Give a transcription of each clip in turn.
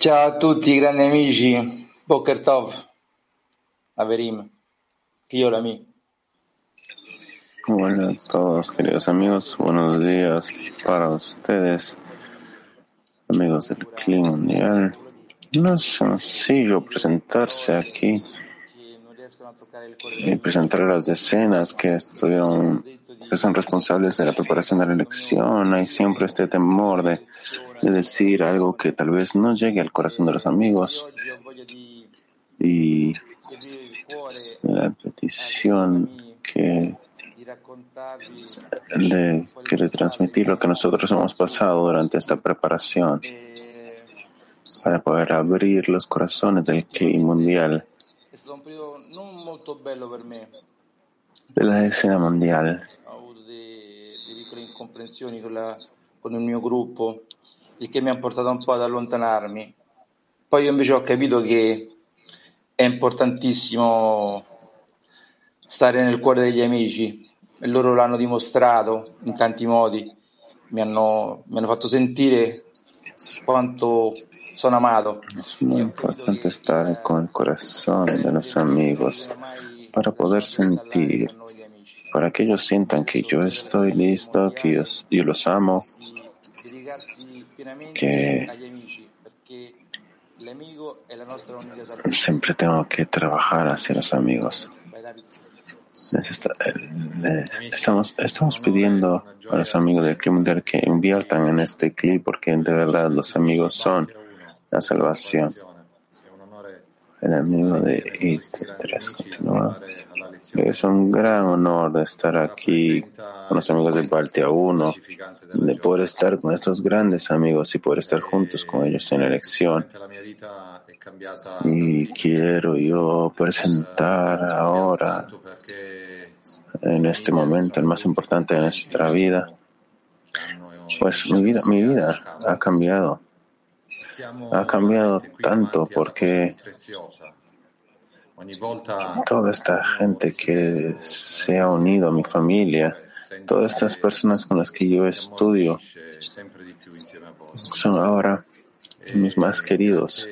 Ciao a tutti grandi amici, Boker Tov, Averim, Kiolami. Bueno, todos queridos amigos, buenos días para ustedes, amigos del Clima Mundial. No es sencillo presentarse aquí y presentar las decenas que estuvieron, que son responsables de la preparación de la elección. Hay siempre este temor de, de decir algo que tal vez no llegue al corazón de los amigos y la petición que de quiere transmitir lo que nosotros hemos pasado durante esta preparación para poder abrir los corazones del clima mundial, de la escena mundial. Con il mio gruppo, il che mi ha portato un po' ad allontanarmi. Poi io invece ho capito che è importantissimo stare nel cuore degli amici e loro l'hanno dimostrato in tanti modi, mi hanno, mi hanno fatto sentire quanto sono amato. Muy importante estar con el corazón de los amigos para poder sentir, para que ellos sientan que yo estoy listo, que yo, los amo, que siempre tengo que trabajar hacia los amigos. Estamos, estamos pidiendo a los amigos del clip mundial que inviertan en este clip porque de verdad los amigos son la salvación. El amigo de IT3 continúa. Es un gran honor de estar aquí con los amigos del Baltia 1, de poder estar con estos grandes amigos y poder estar juntos con ellos en elección. Y quiero yo presentar ahora, en este momento, el más importante de nuestra vida, pues mi vida, mi vida ha cambiado. Ha cambiado tanto porque toda esta gente que se ha unido a mi familia, todas estas personas con las que yo estudio, son ahora mis más queridos.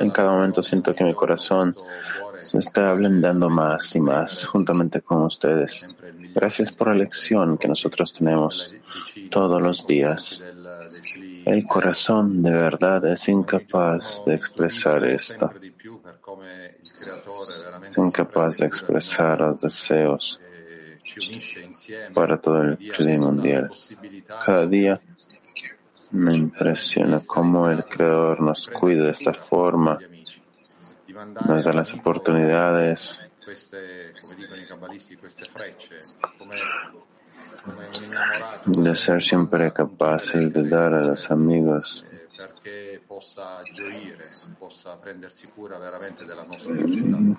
En cada momento siento que mi corazón se está ablandando más y más juntamente con ustedes. Gracias por la lección que nosotros tenemos todos los días. El corazón de verdad es incapaz de expresar esto. Incapaz de expresar los deseos para todo el clima mundial. Cada día me impresiona cómo el Creador nos cuida de esta forma, nos da las oportunidades. de ser siempre capaces de dar a los amigos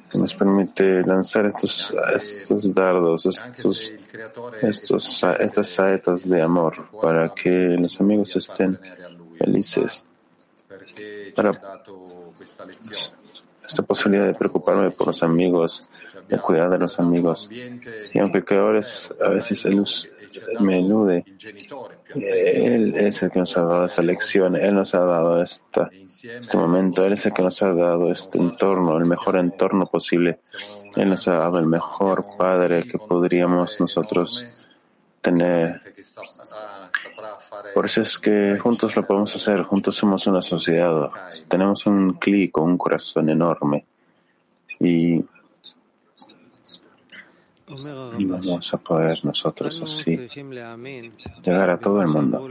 que nos permite lanzar estos, estos dardos, estos, estos, estas saetas de amor para que los amigos estén felices. Para esta posibilidad de preocuparme por los amigos, de cuidar de los amigos. Y aunque el creador es a veces me elude, él es el que nos ha dado esta lección, Él nos ha dado esta, este momento, Él es el que nos ha dado este entorno, el mejor entorno posible. Él nos ha dado el mejor Padre que podríamos nosotros tener. Por eso es que juntos lo podemos hacer, juntos somos una sociedad, tenemos un clic un corazón enorme y vamos a poder nosotros así llegar a todo el mundo.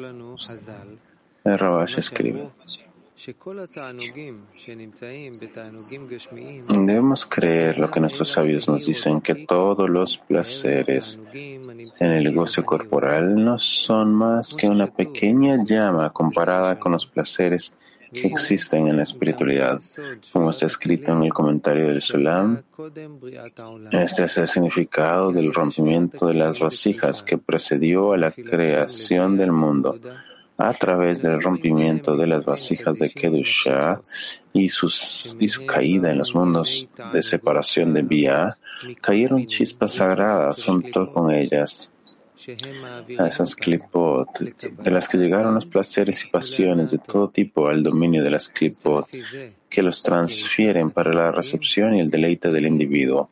El Rabash escribe. Debemos creer lo que nuestros sabios nos dicen, que todos los placeres en el gozo corporal no son más que una pequeña llama comparada con los placeres existen en la espiritualidad. Como está escrito en el comentario del Sulam, este es el significado del rompimiento de las vasijas que precedió a la creación del mundo. A través del rompimiento de las vasijas de Kedusha y, y su caída en los mundos de separación de Bia, cayeron chispas sagradas junto con ellas a esas clipot, de las que llegaron los placeres y pasiones de todo tipo al dominio de las clipot, que los transfieren para la recepción y el deleite del individuo.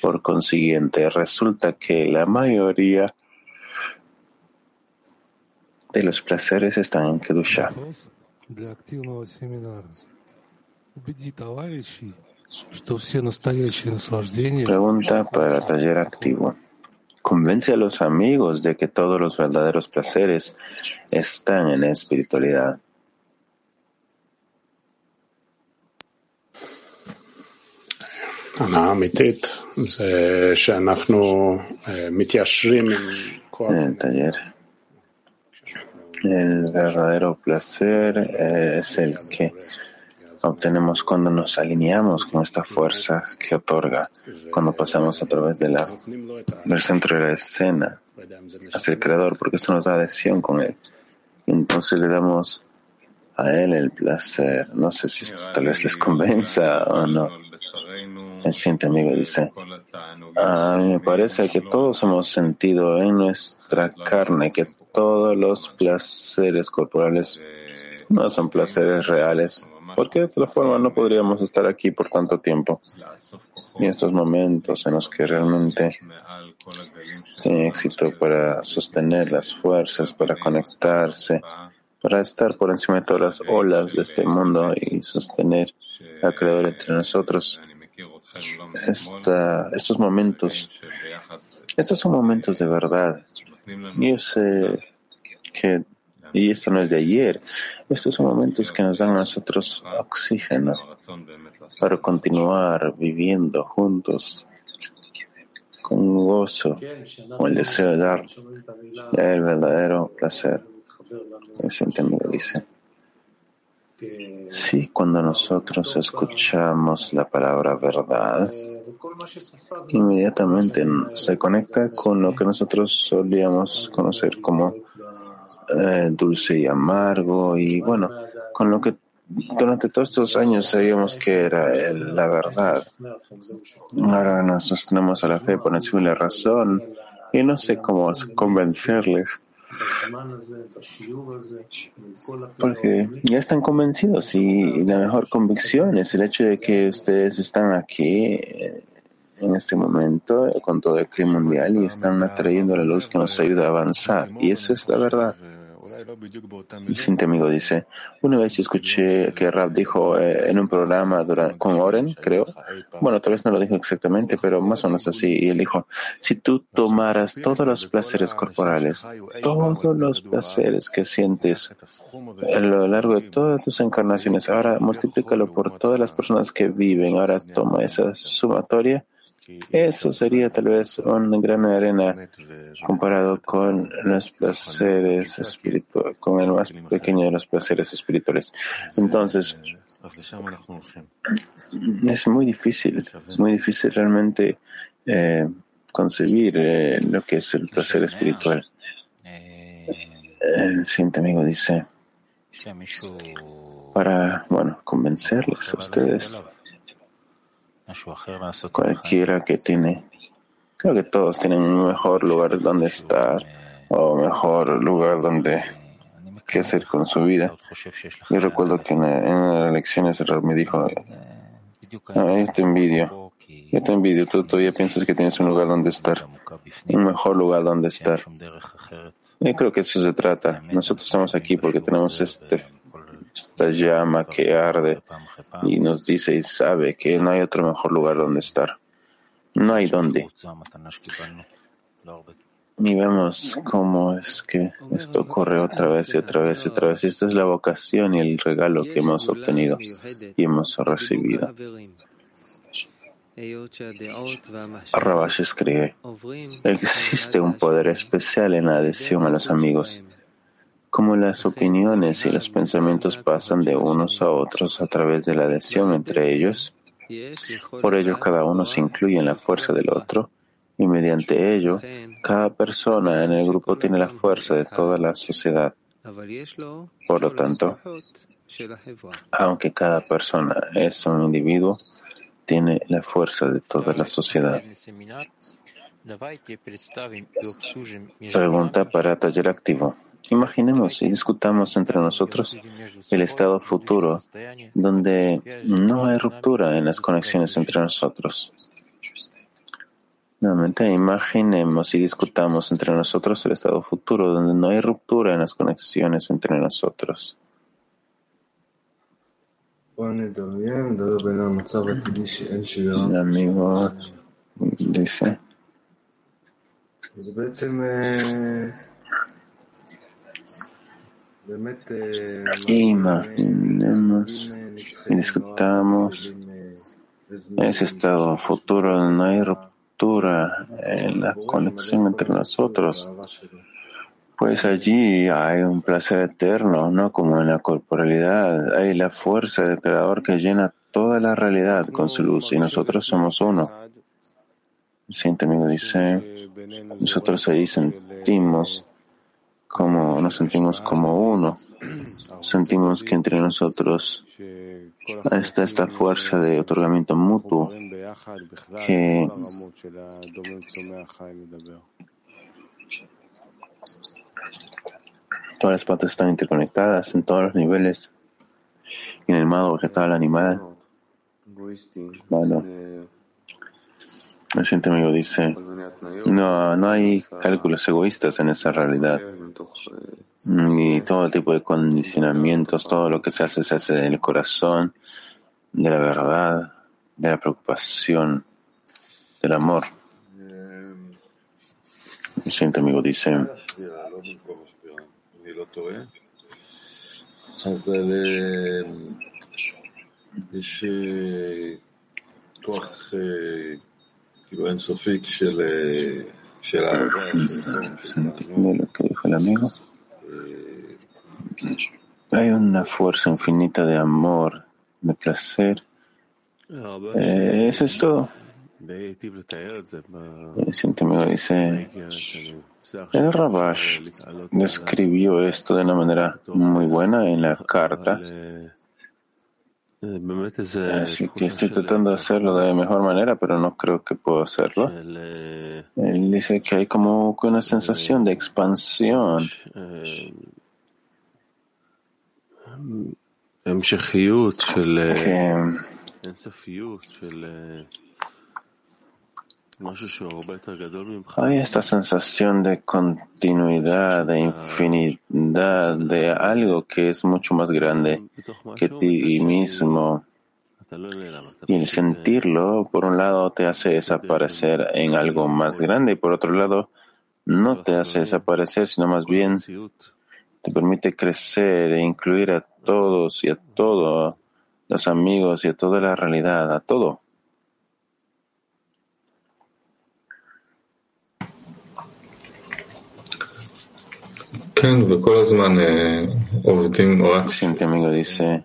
Por consiguiente, resulta que la mayoría de los placeres están en Kedusha. Pregunta para taller activo. Convence a los amigos de que todos los verdaderos placeres están en espiritualidad. El taller. El verdadero placer es el que obtenemos cuando nos alineamos con esta fuerza que otorga, cuando pasamos a través de la, del centro de la escena hacia el Creador, porque eso nos da adhesión con Él. Entonces le damos a Él el placer. No sé si esto tal vez les convenza o no. El siguiente amigo dice, a mí me parece que todos hemos sentido en nuestra carne que todos los placeres corporales no son placeres reales porque de otra forma no podríamos estar aquí por tanto tiempo. Y estos momentos en los que realmente tiene éxito para sostener las fuerzas, para conectarse, para estar por encima de todas las olas de este mundo y sostener al Creador entre nosotros. estos momentos, estos son momentos de verdad. Yo sé que y esto no es de ayer. Estos son momentos que nos dan a nosotros oxígeno para continuar viviendo juntos con gozo, con el deseo de dar el verdadero placer. El siguiente amigo dice. Sí, cuando nosotros escuchamos la palabra verdad, inmediatamente se conecta con lo que nosotros solíamos conocer como eh, dulce y amargo y bueno, con lo que durante todos estos años sabíamos que era la verdad. Ahora nos sostenemos a la fe por encima de la razón y no sé cómo convencerles. Porque ya están convencidos y la mejor convicción es el hecho de que ustedes están aquí eh, en este momento con todo el clima mundial y están atrayendo la luz que nos ayuda a avanzar. Y eso es la verdad. El siguiente amigo dice, una vez escuché que Rab dijo eh, en un programa con Oren, creo, bueno, tal vez no lo dijo exactamente, pero más o menos así, y él dijo, si tú tomaras todos los placeres corporales, todos los placeres que sientes a lo largo de todas tus encarnaciones, ahora multiplícalo por todas las personas que viven, ahora toma esa sumatoria, eso sería tal vez un gran arena comparado con los placeres espirituales, con el más pequeño de los placeres espirituales. Entonces, es muy difícil, es muy difícil realmente eh, concebir eh, lo que es el placer espiritual. El siguiente amigo dice, para, bueno, convencerles a ustedes Cualquiera que tiene, creo que todos tienen un mejor lugar donde estar o mejor lugar donde qué hacer con su vida. Yo recuerdo que en, las elecciones el me dijo, ah, yo te envidio, yo te envidio, tú todavía piensas que tienes un lugar donde estar, un mejor lugar donde estar. Y creo que eso se trata. Nosotros estamos aquí porque tenemos este esta llama que arde y nos dice y sabe que no hay otro mejor lugar donde estar. No hay dónde. Y vemos cómo es que esto ocurre otra vez y otra vez y otra vez. Esta es la vocación y el regalo que hemos obtenido y hemos recibido. Rabash escribe, existe un poder especial en la adhesión a los amigos como las opiniones y los pensamientos pasan de unos a otros a través de la adhesión entre ellos. Por ello, cada uno se incluye en la fuerza del otro y mediante ello, cada persona en el grupo tiene la fuerza de toda la sociedad. Por lo tanto, aunque cada persona es un individuo, tiene la fuerza de toda la sociedad. Pregunta para taller activo. Imaginemos y discutamos entre nosotros el estado futuro donde no hay ruptura en las conexiones entre nosotros. Nuevamente, imaginemos y discutamos entre nosotros el estado futuro donde no hay ruptura en las conexiones entre nosotros. El amigo dice. Imaginemos y discutamos ese estado futuro donde no hay ruptura en la conexión entre nosotros. Pues allí hay un placer eterno, no como en la corporalidad. Hay la fuerza del Creador que llena toda la realidad con su luz y nosotros somos uno. El siguiente amigo dice, nosotros ahí sentimos como nos sentimos como uno. Sentimos que entre nosotros está esta fuerza de otorgamiento mutuo que todas las partes están interconectadas en todos los niveles y en el modo vegetal, animal. Bueno, el siguiente amigo dice, no, no hay cálculos egoístas en esa realidad, ni todo tipo de condicionamientos, todo lo que se hace se hace del corazón, de la verdad, de la preocupación, del amor. El siguiente amigo dice, Entiendo lo que dijo el amigo. Hay una fuerza infinita de amor, de placer. Eh, eso es todo. El siguiente amigo dice, el Rabash describió esto de una manera muy buena en la carta Así que estoy tratando de hacerlo de mejor manera, pero no creo que puedo hacerlo. Él dice que hay como una sensación de expansión. Que hay esta sensación de continuidad, de infinidad, de algo que es mucho más grande que ti mismo. Y el sentirlo, por un lado, te hace desaparecer en algo más grande y por otro lado, no te hace desaparecer, sino más bien te permite crecer e incluir a todos y a todos los amigos y a toda la realidad, a todo. El siguiente amigo dice,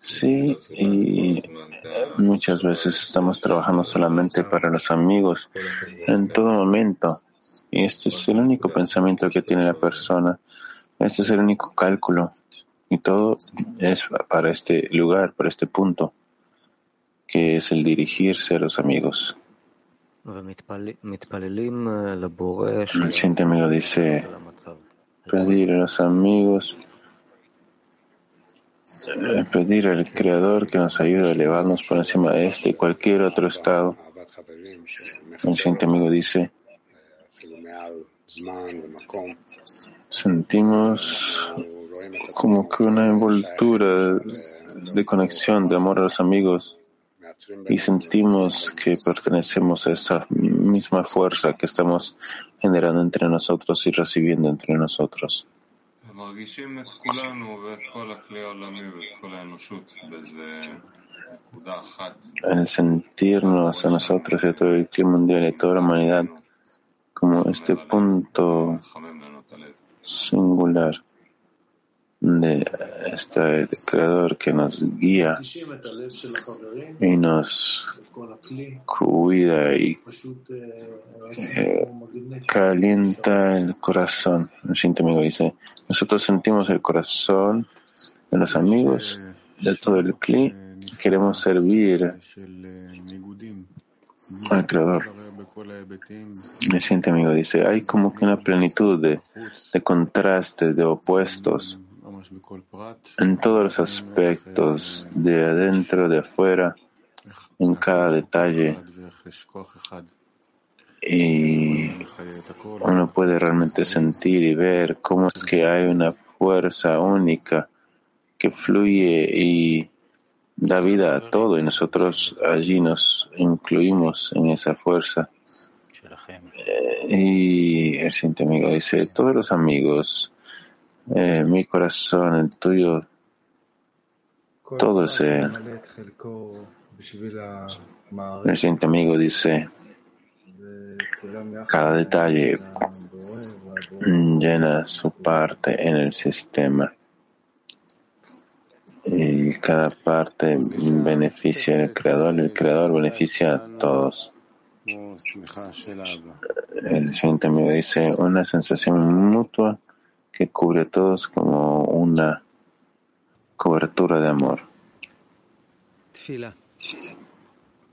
sí, y muchas veces estamos trabajando solamente para los amigos en todo momento. Y este es el único pensamiento que tiene la persona. Este es el único cálculo. Y todo es para este lugar, para este punto, que es el dirigirse a los amigos. El siguiente amigo dice, pedir a los amigos, eh, pedir al Creador que nos ayude a elevarnos por encima de este y cualquier otro estado. El siguiente amigo dice, sentimos como que una envoltura de conexión, de amor a los amigos y sentimos que pertenecemos a esa misma fuerza que estamos generando entre nosotros y recibiendo entre nosotros. El sentirnos a nosotros y a todo el clima mundial y a toda la humanidad como este punto singular de este creador que nos guía y nos cuida y eh, calienta el corazón. El siguiente amigo dice, nosotros sentimos el corazón de los amigos de todo el clima, queremos servir al Creador. El siguiente amigo dice, hay como que una plenitud de contrastes, de opuestos en todos los aspectos, de adentro, de afuera, en cada detalle. Y uno puede realmente sentir y ver cómo es que hay una fuerza única que fluye y da vida a todo y nosotros allí nos incluimos en esa fuerza. Y el siguiente amigo dice, todos los amigos, eh, mi corazón, el tuyo, todo es Él. El siguiente amigo dice, cada detalle llena su parte en el sistema y cada parte beneficia al creador y el creador beneficia a todos. El siguiente amigo dice una sensación mutua que cubre a todos como una cobertura de amor.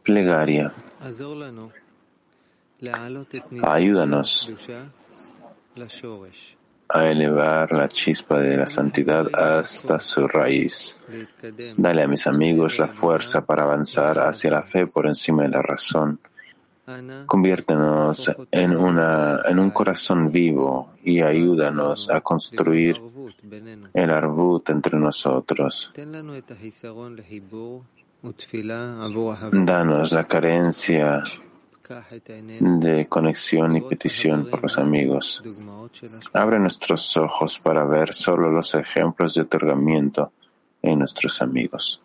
Plegaria. Ayúdanos a elevar la chispa de la santidad hasta su raíz. Dale a mis amigos la fuerza para avanzar hacia la fe por encima de la razón. Conviértenos en, un corazón vivo y ayúdanos a construir el arbut entre nosotros. Danos la carencia de conexión y petición por los amigos. Abre nuestros ojos para ver solo los ejemplos de otorgamiento en nuestros amigos.